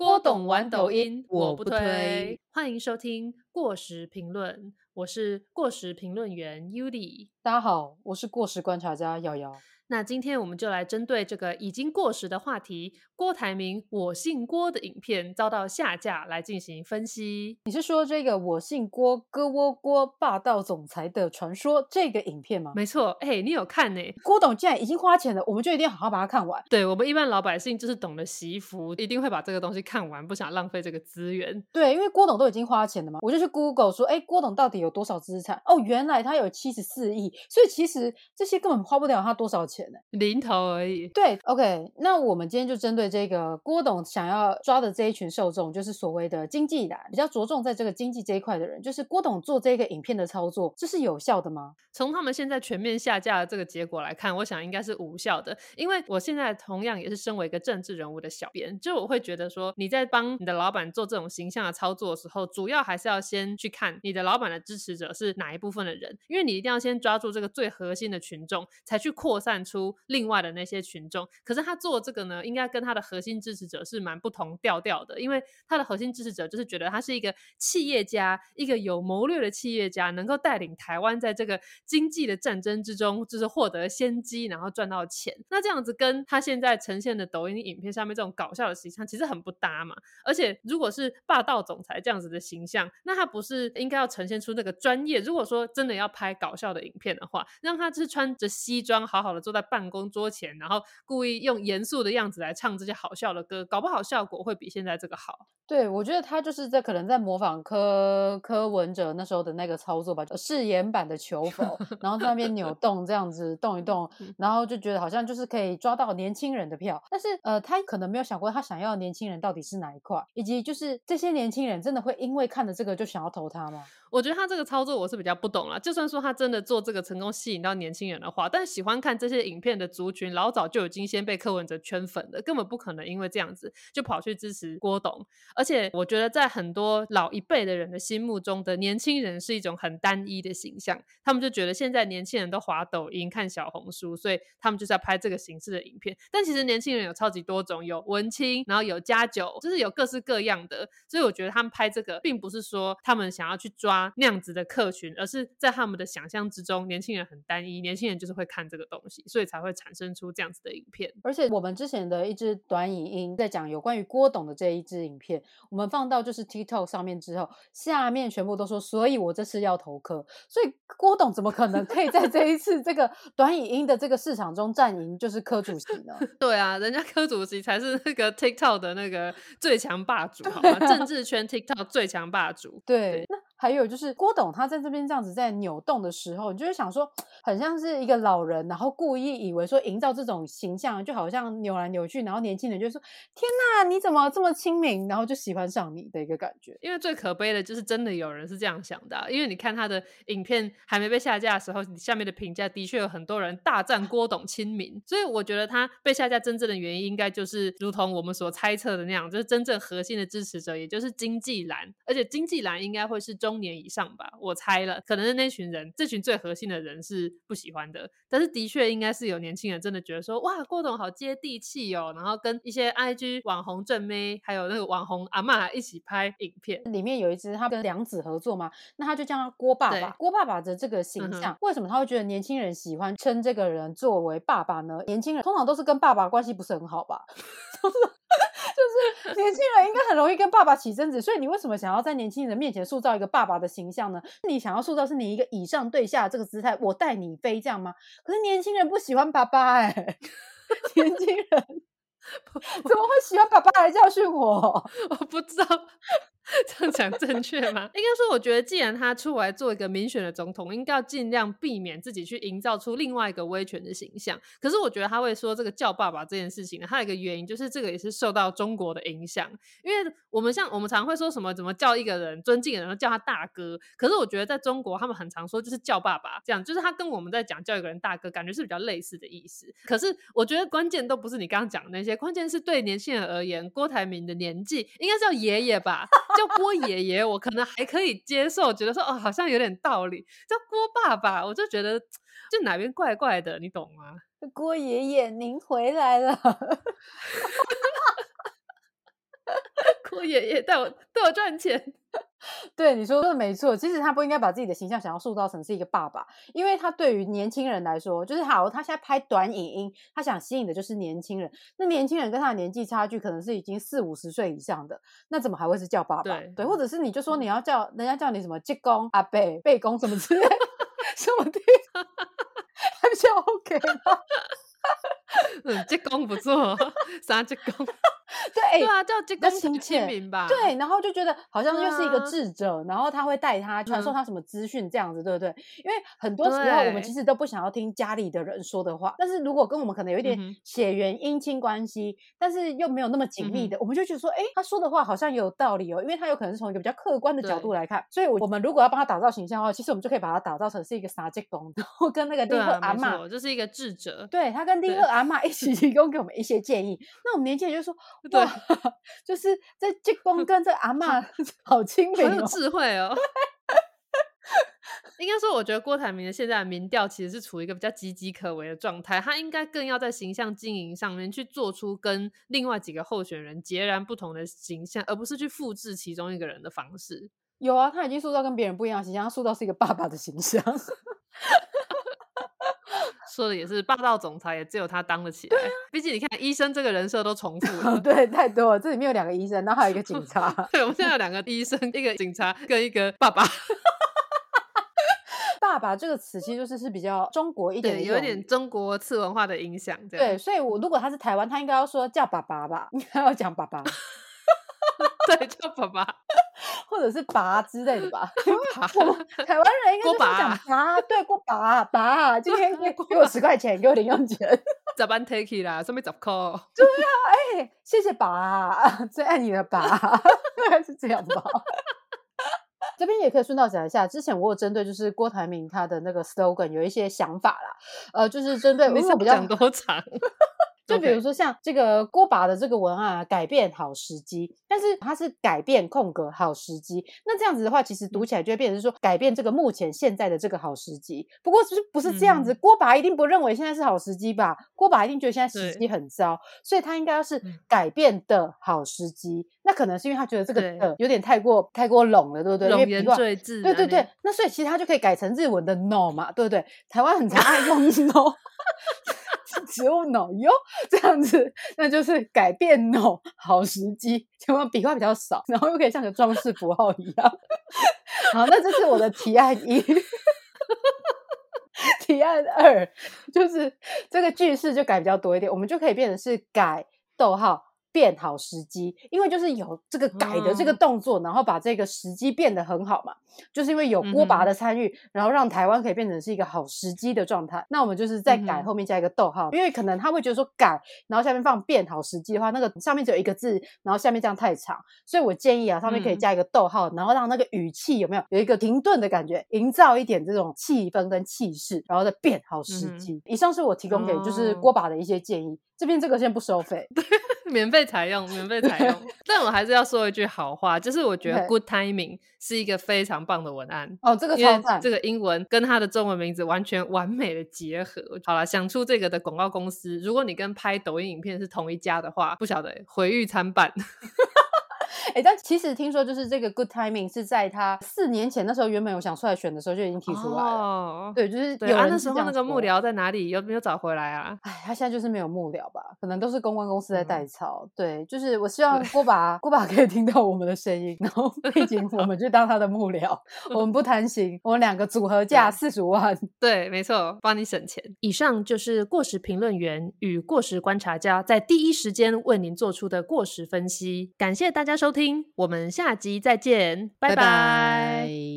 郭董玩抖音，我不推。欢迎收听过时评论，我是过时评论员 Yudi。大家好，我是过时观察家瑶瑶。那今天我们就来针对这个已经过时的话题——郭台铭“我姓郭”的影片遭到下架来进行分析。你是说这个我姓郭，哥窝郭霸道总裁的传说这个影片吗？没错，哎，你有看呢？郭董既然已经花钱了，我们就一定要好好把它看完。对我们一般老百姓就是懂得惜福，一定会把这个东西看完，不想浪费这个资源。对，因为郭董都已经花钱了嘛，我就去 Google 说，哎，郭董到底有多少资产？哦，原来他有七十四亿，所以其实这些根本花不了他多少钱呢。零头而已。对，OK，那我们今天就针对这个郭董想要抓的这一群受众，就是所谓的经济蓝，比较着重在这个经济这一块的人，就是郭董做这个影片的操作，这是有效的吗？从他们现在全面下架的这个结果来看，我想应该是无效的。因为我现在同样也是身为一个政治人物的小编，就我会觉得说，你在帮你的老板做这种形象的操作的时候，主要还是要先去看你的老板的支持者是哪一部分的人，因为你一定要先抓住这个最核心的群众，才去扩散出另外的那些群众。可是他做这个呢，应该跟他的核心支持者是蛮不同调调的，因为他的核心支持者就是觉得他是一个企业家，一个有谋略的企业家，能够带领台湾在这个经济的战争之中，就是获得先机，然后赚到钱。那这样子跟他现在呈现的抖音影片上面这种搞笑的形象其实很不搭嘛。而且如果是霸道总裁这样子的形象，那他不是应该要呈现出那个专业？如果说真的要拍搞笑的影片的话，让他就是穿着西装，好好的坐在办公桌前，然后故意用严肃的样子来唱这些好笑的歌，搞不好效果会比现在这个好。对，我觉得他就是在可能在模仿柯柯文哲那时候的那个操作吧，就誓言版的求 否，然后在那边扭动这样子动一动，然后就觉得好像就是可以抓到年轻人的票，但是呃，他可能没有想过他想要的年轻人到底是哪一块，以及就是这些年轻人真的会因为看了这个就想要投他吗？我觉得他这个操作我是比较不懂了。就算说他真的做这个成功吸引到年轻人的话，但喜欢看这些影片的族群老早就已经先被柯文哲圈粉了，根本不可能因为这样子就跑去支持郭董。而且我觉得在很多老一辈的人的心目中的年轻人是一种很单一的形象，他们就觉得现在年轻人都滑抖音、看小红书，所以他们就是要拍这个形式的影片。但其实年轻人有超级多种，有文青，然后有家酒，就是有各式各样的。所以我觉得他们拍这个，并不是说他们想要去抓那样子的客群，而是在他们的想象之中，年轻人很单一，年轻人就是会看这个东西，所以才会产生出这样子的影片。而且我们之前的一支短影音在讲有关于郭董的这一支影片，我们放到就是 TikTok 上面之后，下面全部都说，所以我这次要投科，所以郭董怎么可能可以在这一次这个 短影音的这个市场中占赢就是科主席呢？对啊，人家科主席才是那个 TikTok 的那个最强霸主，好吗？政治圈 TikTok 最强霸主。对，那还有就是郭董他在这边这样子在扭动的时候，你就会想说，很像是一个老人，然后故意以为说营造这种形象，就好像扭来扭去，然后年轻人就说：“天哪，你怎么这么亲民？”然后就喜欢上你的一个感觉。因为最可悲的就是真的有人是这样想的、因为你看他的影片还没被下架的时候，你下面的评价的确有很多人大赞郭董亲民，所以我觉得他被下架真正的原因应该就是如同我们所猜测的那样，就是真正核心的支持者，也就是经济蓝，而且经济蓝应该会是中年以上吧，我猜了，可能是那群人，这群最核心的人是不喜欢的，但是的确应该是有年轻人真的觉得说，哇，郭董好接地气哦，然后跟一些 IG 网红正妹，还有那个网红阿妈一起拍影片，里面有一支他跟梁子合作嘛，那他就叫他郭爸爸。郭爸爸的这个形象，为什么他会觉得年轻人喜欢称这个人作为爸爸呢？年轻人通常都是跟爸爸关系不是很好吧，就是年轻人应该很容易跟爸爸起争执，所以你为什么想要在年轻人面前塑造一个爸爸的形象呢？你想要塑造是你一个以上对下的这个姿态，我带你飞这样吗？可是年轻人不喜欢爸爸哎、年轻人怎么会喜欢爸爸来教训我？我不知道这样讲正确吗？应该说，我觉得既然他出来做一个民选的总统，应该要尽量避免自己去营造出另外一个威权的形象。可是我觉得他会说这个叫爸爸这件事情呢，还有一个原因就是这个也是受到中国的影响，因为我们像我们常会说什么怎么叫一个人尊敬的人叫他大哥，可是我觉得在中国他们很常说就是叫爸爸，这样就是他跟我们在讲叫一个人大哥，感觉是比较类似的意思。可是我觉得关键都不是你刚刚讲的那些，关键是对年轻人而言，郭台铭的年纪应该叫爷爷吧，叫郭爷爷，我可能还可以接受，觉得说哦好像有点道理。叫郭爸爸，我就觉得就哪边怪怪的，你懂吗？郭爷爷，您回来了。郭爷爷带我带我赚钱。对你说的没错，其实他不应该把自己的形象想要塑造成是一个爸爸，因为他对于年轻人来说，就是好，他现在拍短影音，他想吸引的就是年轻人。那年轻人跟他的年纪差距可能是已经四五十岁以上的，那怎么还会是叫爸爸？对，或者是你就说你要叫人家叫你什么济公、阿伯、贝公什么之类，什么的，还比较 OK 吗？嗯，济公不错，啥济公？对，对啊，叫济公亲亲民吧。对，然后就觉得好像又是一个智者，然后他会带他传授他什么资讯这样子，对不对？因为很多时候我们其实都不想要听家里的人说的话，但是如果跟我们可能有一点血缘姻亲关系，但是又没有那么紧密的，我们就觉得说，哎，他说的话好像有道理哦，因为他有可能是从一个比较客观的角度来看。所以，我们如果要帮他打造形象的话，其实我们就可以把他打造成是一个啥济公，然后跟那个丁克阿妈，就是一个智者，对他跟丁克阿妈一起提供给我们一些建议。那我们年轻人就说，对。就是这济公跟这阿妈 好亲民，很有智慧哦。应该说，我觉得郭台铭的现在的民调其实是处于一个比较岌岌可危的状态，他应该更要在形象经营上面去做出跟另外几个候选人截然不同的形象，而不是去复制其中一个人的方式。有啊，他已经塑造跟别人不一样的形象，他塑造是一个爸爸的形象。说的也是，霸道总裁也只有他当得起来。毕竟你看，医生这个人设都重复了，对，太多了。这里面有两个医生，然后还有一个警察。对，我们现在有两个医生，一个警察跟一个爸爸。爸爸这个词其实就是是比较中国一点，有一点中国次文化的影响。对，所以我如果他是台湾，他应该要说叫爸爸吧，应该要讲爸爸。对，叫爸爸。或者是拔之类的吧，台湾人应该就是讲拔，对，过拔拔，今天给 给我十块钱，给我零用钱，咋办 take 啦，上面十块，对啊，哎，谢谢拔，最爱你的拔，是这样吧。这边也可以顺道讲一下，之前我有针对就是郭台铭他的那个 slogan 有一些想法啦，呃，就是针对你比较讲多长。就比如说像这个锅巴的这个文案，改变好时机，但是它是改变空格好时机。那这样子的话，其实读起来就会变成说改变这个目前现在的这个好时机。不过是不是这样子？锅巴一定不认为现在是好时机吧？锅巴一定觉得现在时机很糟，所以他应该要是改变的好时机。那可能是因为他觉得这个的有点太过太过拢了，对不对？冗言赘字。对对对。那所以其实他就可以改成日文的 no 嘛，对不对？台湾很常爱用 no。植物 no 哟，这样子那就是改变 no 好时机，千万笔画比较少，然后又可以像个装饰符号一样。好，那这是我的提案一，提案二就是这个句式就改比较多一点，我们就可以变成是改逗号。变好时机，因为就是有这个改的这个动作，然后把这个时机变得很好嘛，就是因为有锅拔的。参与，然后让台湾可以变成是一个好时机的状态。那我们就是在改后面加一个逗号，因为可能他会觉得说改，然后下面放变好时机的话，那个上面只有一个字，然后下面这样太长，所以我建议啊，上面可以加一个逗号，然后让那个语气有没有有一个停顿的感觉，营造一点这种气氛跟气势，然后再变好时机。以上是我提供给就是锅拔的一些建议。这边这个先不收费，免费采用，免费采用。但我还是要说一句好话，就是我觉得 Good Timing 是一个非常棒的文案哦，这个超赞，这个英文跟它的中文名字完全完美的结合。好了，想出这个的广告公司，如果你跟拍抖音影片是同一家的话，不晓得毁誉参半。哎，但其实听说就是这个 good timing 是在他四年前那时候原本有想出来选的时候就已经提出来了。哦对，就是有人那时候那个幕僚在哪里？有没有找回来啊？哎，他现在就是没有幕僚吧？可能都是公关公司在代操。对，就是我希望郭爸郭爸可以听到我们的声音，然后 背景我们就当他的幕僚，我们不贪心，我们两个组合价四十万。对，没错，帮你省钱。以上就是过时评论员与过时观察家在第一时间为您做出的过时分析。感谢大家收听。听，我们下集再见，拜拜。